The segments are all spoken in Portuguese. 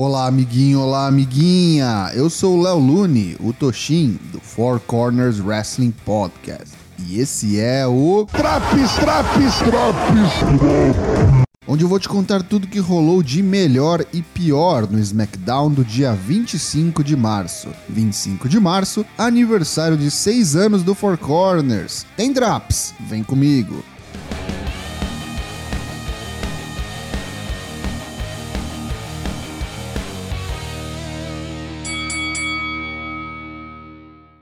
Olá, amiguinho, olá, amiguinha. Eu sou o Léo Lune, o Toshin, do Four Corners Wrestling Podcast. E esse é o Traps, traps, traps. onde eu vou te contar tudo que rolou de melhor e pior no SmackDown do dia 25 de março. 25 de março, aniversário de 6 anos do Four Corners. Tem Drops? Vem comigo.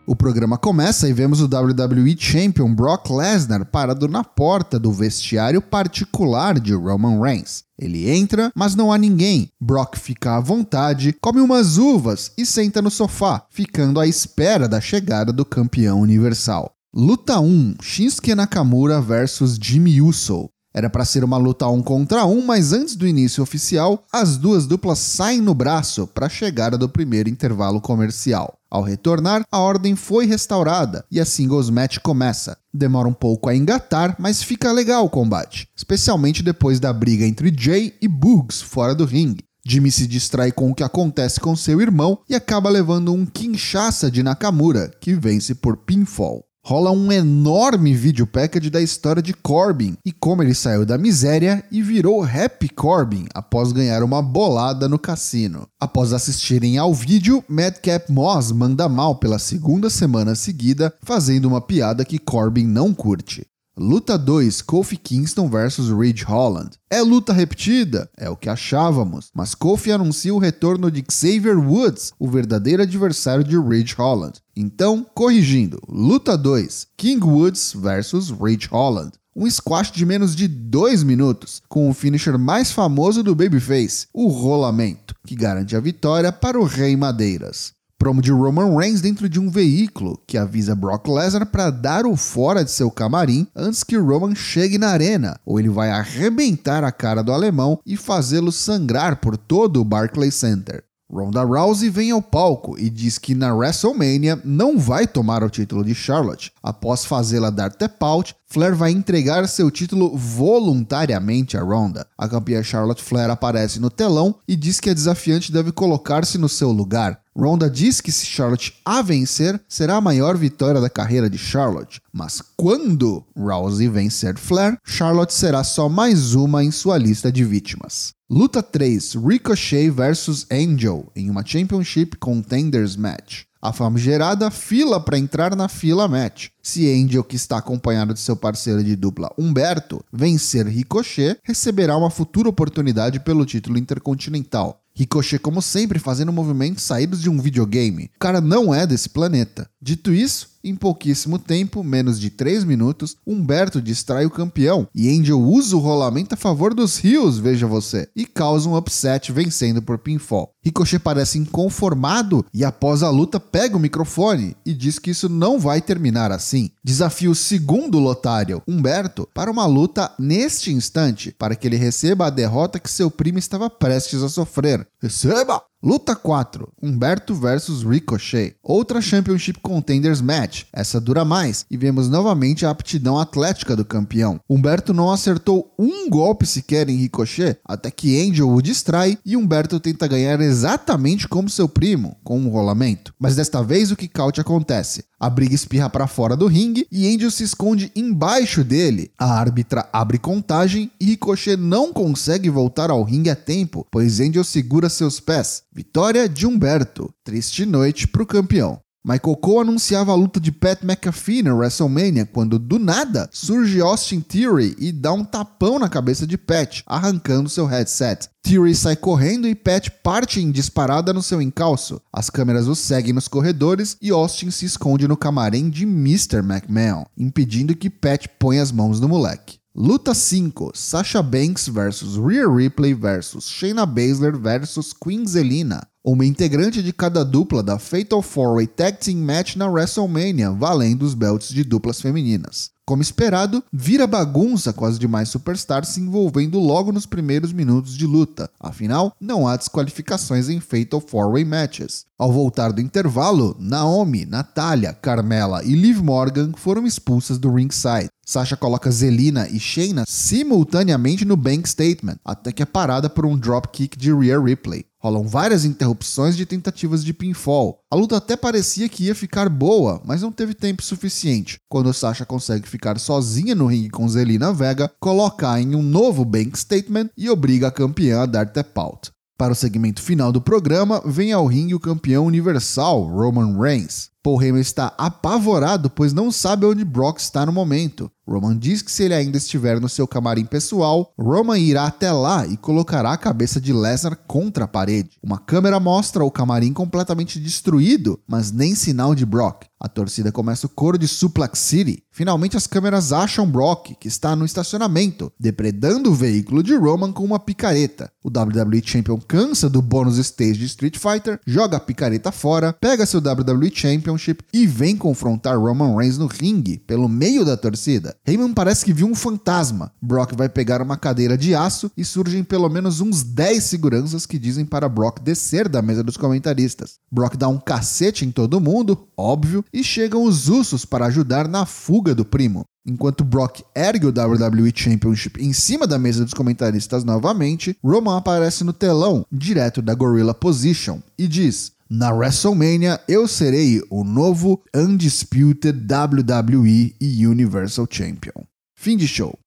O programa começa e vemos o WWE Champion Brock Lesnar parado na porta do vestiário particular de Roman Reigns. Ele entra, mas não há ninguém. Brock fica à vontade, come umas uvas e senta no sofá, ficando à espera da chegada do campeão universal. Luta 1: Shinsuke Nakamura versus Jimmy Uso. Era para ser uma luta um contra um, mas antes do início oficial, as duas duplas saem no braço para a chegada do primeiro intervalo comercial. Ao retornar, a ordem foi restaurada e a singles match começa. Demora um pouco a engatar, mas fica legal o combate, especialmente depois da briga entre Jay e Boogs fora do ringue. Jimmy se distrai com o que acontece com seu irmão e acaba levando um quinchaça de Nakamura, que vence por pinfall rola um enorme vídeo package da história de Corbin e como ele saiu da miséria e virou Happy Corbin após ganhar uma bolada no cassino. Após assistirem ao vídeo, Madcap Moss manda mal pela segunda semana seguida, fazendo uma piada que Corbin não curte. Luta 2, Kofi Kingston vs Ridge Holland. É luta repetida? É o que achávamos, mas Kofi anuncia o retorno de Xavier Woods, o verdadeiro adversário de Ridge Holland. Então, corrigindo, luta 2, King Woods vs Ridge Holland. Um squash de menos de 2 minutos, com o finisher mais famoso do Babyface, o rolamento, que garante a vitória para o Rei Madeiras. Promo de Roman Reigns dentro de um veículo que avisa Brock Lesnar para dar o fora de seu camarim antes que Roman chegue na arena, ou ele vai arrebentar a cara do alemão e fazê-lo sangrar por todo o Barclays Center. Ronda Rousey vem ao palco e diz que na WrestleMania não vai tomar o título de Charlotte. Após fazê-la dar tap out, Flair vai entregar seu título voluntariamente a Ronda. A campeã Charlotte Flair aparece no telão e diz que a desafiante deve colocar-se no seu lugar. Ronda diz que se Charlotte a vencer, será a maior vitória da carreira de Charlotte. Mas quando Rousey vencer Flair, Charlotte será só mais uma em sua lista de vítimas. Luta 3: Ricochet vs Angel em uma Championship Contenders Match. A famigerada fila para entrar na fila match. Se Angel, que está acompanhado de seu parceiro de dupla Humberto, vencer Ricochet, receberá uma futura oportunidade pelo título intercontinental. Ricochet, como sempre, fazendo movimentos saídos de um videogame. O cara não é desse planeta. Dito isso, em pouquíssimo tempo, menos de 3 minutos, Humberto distrai o campeão e Angel usa o rolamento a favor dos rios, veja você, e causa um upset vencendo por pinfall. Ricochet parece inconformado e após a luta pega o microfone e diz que isso não vai terminar assim. Desafia o segundo lotário, Humberto, para uma luta neste instante, para que ele receba a derrota que seu primo estava prestes a sofrer. Receba! Luta 4: Humberto versus Ricochet. Outra Championship Contenders Match. Essa dura mais e vemos novamente a aptidão atlética do campeão. Humberto não acertou um golpe sequer em Ricochet até que Angel o distrai e Humberto tenta ganhar exatamente como seu primo, com um rolamento. Mas desta vez o que caute acontece. A briga espirra para fora do ringue e Angel se esconde embaixo dele. A árbitra abre contagem e Ricochet não consegue voltar ao ringue a tempo, pois Angel segura seus pés. Vitória de Humberto. Triste noite para o campeão. Michael Cole anunciava a luta de Pat McAfee na WrestleMania quando, do nada, surge Austin Theory e dá um tapão na cabeça de Pat, arrancando seu headset. Theory sai correndo e Pat parte em disparada no seu encalço. As câmeras o seguem nos corredores e Austin se esconde no camarim de Mr. McMahon, impedindo que Pat ponha as mãos no moleque. Luta 5: Sasha Banks vs Rhea Ripley vs Shayna Baszler vs Queen Zelina. Uma integrante de cada dupla da Fatal 4-Way Tag Team Match na WrestleMania, valendo os belts de duplas femininas. Como esperado, vira bagunça com as demais superstars se envolvendo logo nos primeiros minutos de luta. Afinal, não há desqualificações em Fatal 4-Way Matches. Ao voltar do intervalo, Naomi, Natália, Carmela e Liv Morgan foram expulsas do ringside. Sasha coloca Zelina e Shayna simultaneamente no bank statement, até que é parada por um dropkick de Rhea Ripley. Rolam várias interrupções de tentativas de pinfall. A luta até parecia que ia ficar boa, mas não teve tempo suficiente. Quando Sasha consegue ficar sozinha no ringue com Zelina Vega, coloca em um novo bank statement e obriga a campeã a dar tap out. Para o segmento final do programa, vem ao ringue o campeão universal, Roman Reigns. Paul Heyman está apavorado, pois não sabe onde Brock está no momento. Roman diz que se ele ainda estiver no seu camarim pessoal, Roman irá até lá e colocará a cabeça de Lesnar contra a parede. Uma câmera mostra o camarim completamente destruído, mas nem sinal de Brock. A torcida começa o coro de Suplex City. Finalmente as câmeras acham Brock, que está no estacionamento, depredando o veículo de Roman com uma picareta. O WWE Champion cansa do bônus stage de Street Fighter, joga a picareta fora, pega seu WWE Championship e vem confrontar Roman Reigns no ringue, pelo meio da torcida. Heyman parece que viu um fantasma. Brock vai pegar uma cadeira de aço e surgem pelo menos uns 10 seguranças que dizem para Brock descer da mesa dos comentaristas. Brock dá um cacete em todo mundo, óbvio, e chegam os Usos para ajudar na fuga do primo. Enquanto Brock ergue o WWE Championship em cima da mesa dos comentaristas novamente, Roman aparece no telão, direto da Gorilla Position, e diz: na WrestleMania, eu serei o novo Undisputed WWE e Universal Champion. Fim de show.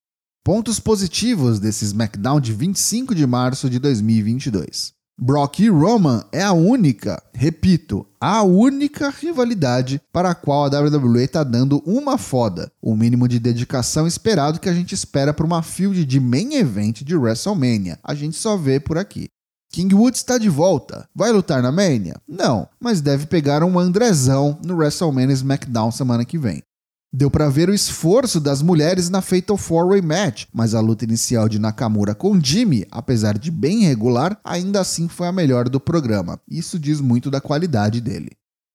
Pontos positivos desse SmackDown de 25 de março de 2022. Brock e Roman é a única, repito, a única rivalidade para a qual a WWE está dando uma foda, o mínimo de dedicação esperado que a gente espera para uma field de main event de WrestleMania. A gente só vê por aqui. King Woods está de volta. Vai lutar na Mania? Não, mas deve pegar um Andrezão no WrestleMania SmackDown semana que vem. Deu para ver o esforço das mulheres na Fatal 4-Way Match, mas a luta inicial de Nakamura com Jimmy, apesar de bem irregular, ainda assim foi a melhor do programa. Isso diz muito da qualidade dele.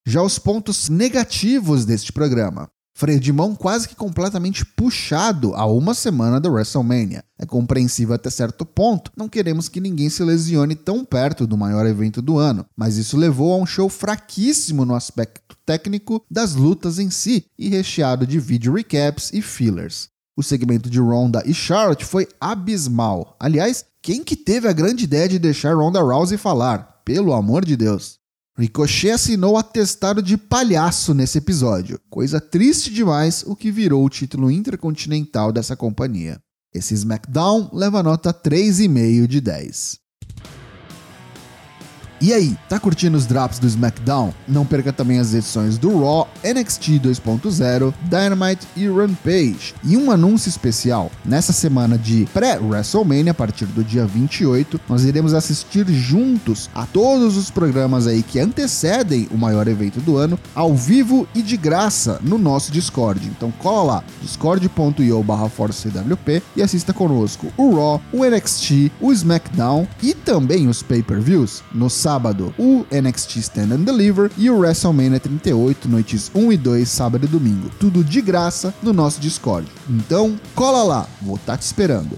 Já os pontos negativos deste programa. Freio de mão quase que completamente puxado a uma semana da WrestleMania. É compreensível até certo ponto, não queremos que ninguém se lesione tão perto do maior evento do ano, mas isso levou a um show fraquíssimo no aspecto técnico das lutas em si e recheado de vídeo recaps e fillers. O segmento de Ronda e Charlotte foi abismal. Aliás, quem que teve a grande ideia de deixar Ronda Rousey falar? Pelo amor de Deus. Ricochet assinou atestado de palhaço nesse episódio, coisa triste demais, o que virou o título intercontinental dessa companhia. Esse SmackDown leva nota 3,5 de 10. E aí, tá curtindo os drops do SmackDown? Não perca também as edições do Raw, NXT 2.0, Dynamite e Rampage. E um anúncio especial: nessa semana de pré-WrestleMania, a partir do dia 28, nós iremos assistir juntos a todos os programas aí que antecedem o maior evento do ano, ao vivo e de graça no nosso Discord. Então cola lá, discord.io/forcewp e assista conosco o Raw, o NXT, o SmackDown e também os pay-per-views no sábado, o NXT Stand and Deliver e o WrestleMania 38, noites 1 e 2, sábado e domingo. Tudo de graça no nosso Discord. Então, cola lá, vou estar tá te esperando.